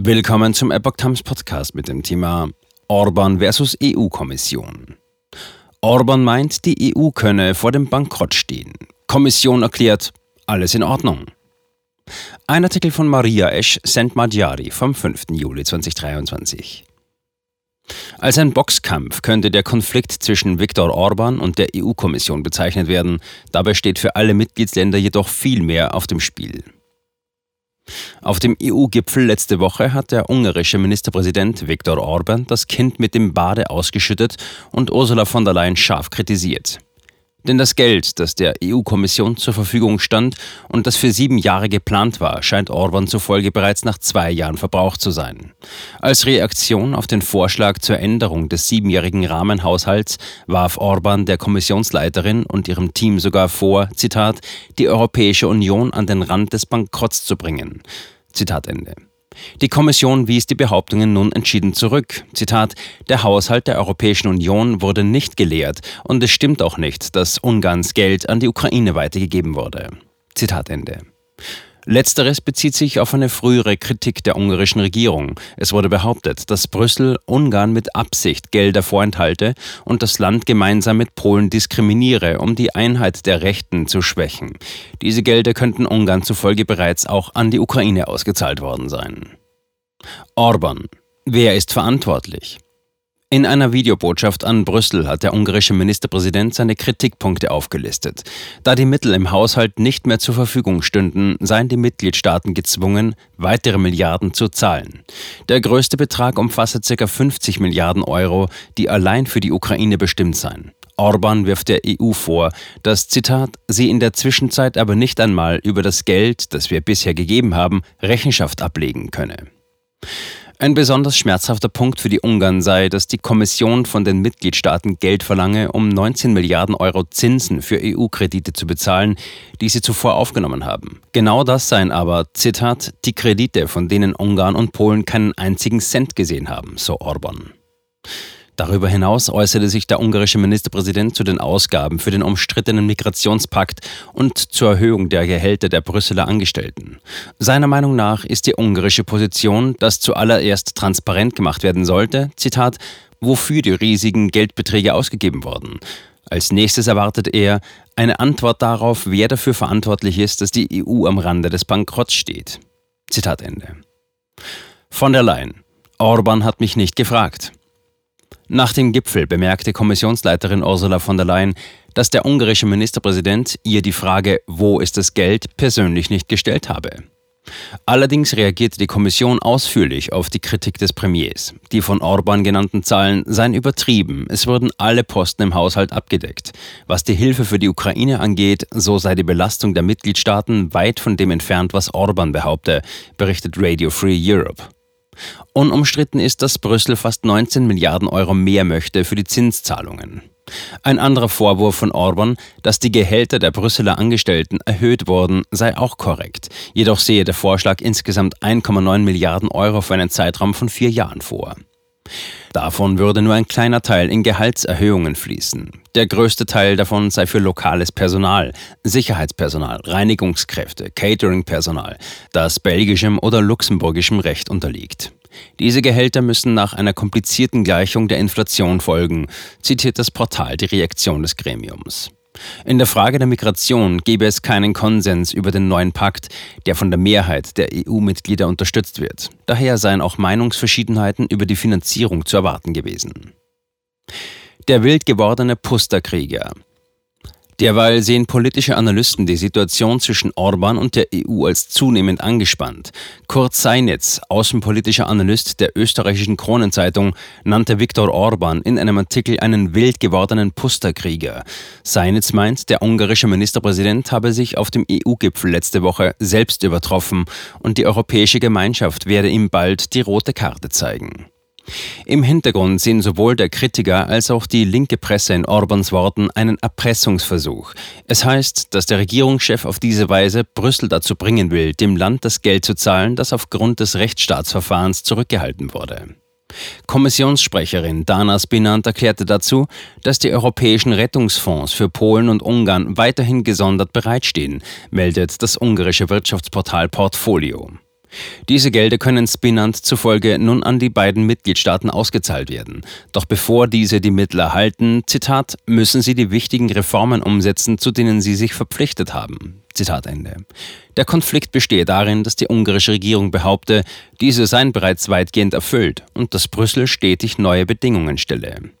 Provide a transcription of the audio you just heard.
Willkommen zum Epoch Times Podcast mit dem Thema Orban versus EU-Kommission. Orban meint, die EU könne vor dem Bankrott stehen. Kommission erklärt, alles in Ordnung. Ein Artikel von Maria Esch Sentmadjari vom 5. Juli 2023. Als ein Boxkampf könnte der Konflikt zwischen Viktor Orban und der EU-Kommission bezeichnet werden. Dabei steht für alle Mitgliedsländer jedoch viel mehr auf dem Spiel. Auf dem EU-Gipfel letzte Woche hat der ungarische Ministerpräsident Viktor Orban das Kind mit dem Bade ausgeschüttet und Ursula von der Leyen scharf kritisiert. Denn das Geld, das der EU-Kommission zur Verfügung stand und das für sieben Jahre geplant war, scheint Orban zufolge bereits nach zwei Jahren verbraucht zu sein. Als Reaktion auf den Vorschlag zur Änderung des siebenjährigen Rahmenhaushalts warf Orban der Kommissionsleiterin und ihrem Team sogar vor, Zitat, die Europäische Union an den Rand des Bankrotts zu bringen. Zitat Ende. Die Kommission wies die Behauptungen nun entschieden zurück. Zitat: Der Haushalt der Europäischen Union wurde nicht geleert und es stimmt auch nicht, dass Ungarns Geld an die Ukraine weitergegeben wurde. Zitat Ende. Letzteres bezieht sich auf eine frühere Kritik der ungarischen Regierung. Es wurde behauptet, dass Brüssel Ungarn mit Absicht Gelder vorenthalte und das Land gemeinsam mit Polen diskriminiere, um die Einheit der Rechten zu schwächen. Diese Gelder könnten Ungarn zufolge bereits auch an die Ukraine ausgezahlt worden sein. Orban. Wer ist verantwortlich? In einer Videobotschaft an Brüssel hat der ungarische Ministerpräsident seine Kritikpunkte aufgelistet. Da die Mittel im Haushalt nicht mehr zur Verfügung stünden, seien die Mitgliedstaaten gezwungen, weitere Milliarden zu zahlen. Der größte Betrag umfasse ca. 50 Milliarden Euro, die allein für die Ukraine bestimmt seien. Orban wirft der EU vor, dass, Zitat, sie in der Zwischenzeit aber nicht einmal über das Geld, das wir bisher gegeben haben, Rechenschaft ablegen könne. Ein besonders schmerzhafter Punkt für die Ungarn sei, dass die Kommission von den Mitgliedstaaten Geld verlange, um 19 Milliarden Euro Zinsen für EU-Kredite zu bezahlen, die sie zuvor aufgenommen haben. Genau das seien aber, Zitat, die Kredite, von denen Ungarn und Polen keinen einzigen Cent gesehen haben, so Orban. Darüber hinaus äußerte sich der ungarische Ministerpräsident zu den Ausgaben für den umstrittenen Migrationspakt und zur Erhöhung der Gehälter der Brüsseler Angestellten. Seiner Meinung nach ist die ungarische Position, dass zuallererst transparent gemacht werden sollte, Zitat, wofür die riesigen Geldbeträge ausgegeben wurden. Als nächstes erwartet er eine Antwort darauf, wer dafür verantwortlich ist, dass die EU am Rande des Bankrotts steht. Zitat Ende. Von der Leyen. Orban hat mich nicht gefragt. Nach dem Gipfel bemerkte Kommissionsleiterin Ursula von der Leyen, dass der ungarische Ministerpräsident ihr die Frage, wo ist das Geld, persönlich nicht gestellt habe. Allerdings reagierte die Kommission ausführlich auf die Kritik des Premiers. Die von Orban genannten Zahlen seien übertrieben, es würden alle Posten im Haushalt abgedeckt. Was die Hilfe für die Ukraine angeht, so sei die Belastung der Mitgliedstaaten weit von dem entfernt, was Orban behaupte, berichtet Radio Free Europe. Unumstritten ist, dass Brüssel fast 19 Milliarden Euro mehr möchte für die Zinszahlungen. Ein anderer Vorwurf von Orban, dass die Gehälter der Brüsseler Angestellten erhöht wurden, sei auch korrekt. Jedoch sehe der Vorschlag insgesamt 1,9 Milliarden Euro für einen Zeitraum von vier Jahren vor. Davon würde nur ein kleiner Teil in Gehaltserhöhungen fließen. Der größte Teil davon sei für lokales Personal, Sicherheitspersonal, Reinigungskräfte, Cateringpersonal, das belgischem oder luxemburgischem Recht unterliegt. Diese Gehälter müssen nach einer komplizierten Gleichung der Inflation folgen, zitiert das Portal die Reaktion des Gremiums. In der Frage der Migration gebe es keinen Konsens über den neuen Pakt, der von der Mehrheit der EU-Mitglieder unterstützt wird. Daher seien auch Meinungsverschiedenheiten über die Finanzierung zu erwarten gewesen. Der wild gewordene Pusterkrieger. Derweil sehen politische Analysten die Situation zwischen Orban und der EU als zunehmend angespannt. Kurt Seinitz, außenpolitischer Analyst der österreichischen Kronenzeitung, nannte Viktor Orban in einem Artikel einen wild gewordenen Pusterkrieger. Seinitz meint, der ungarische Ministerpräsident habe sich auf dem EU-Gipfel letzte Woche selbst übertroffen und die Europäische Gemeinschaft werde ihm bald die rote Karte zeigen. Im Hintergrund sehen sowohl der Kritiker als auch die linke Presse in Orbans Worten einen Erpressungsversuch. Es heißt, dass der Regierungschef auf diese Weise Brüssel dazu bringen will, dem Land das Geld zu zahlen, das aufgrund des Rechtsstaatsverfahrens zurückgehalten wurde. Kommissionssprecherin Dana Spinant erklärte dazu, dass die europäischen Rettungsfonds für Polen und Ungarn weiterhin gesondert bereitstehen, meldet das ungarische Wirtschaftsportal Portfolio. Diese Gelder können Spinant zufolge nun an die beiden Mitgliedstaaten ausgezahlt werden. Doch bevor diese die Mittel erhalten, Zitat, müssen sie die wichtigen Reformen umsetzen, zu denen sie sich verpflichtet haben. Zitat Ende. Der Konflikt bestehe darin, dass die ungarische Regierung behaupte, diese seien bereits weitgehend erfüllt und dass Brüssel stetig neue Bedingungen stelle.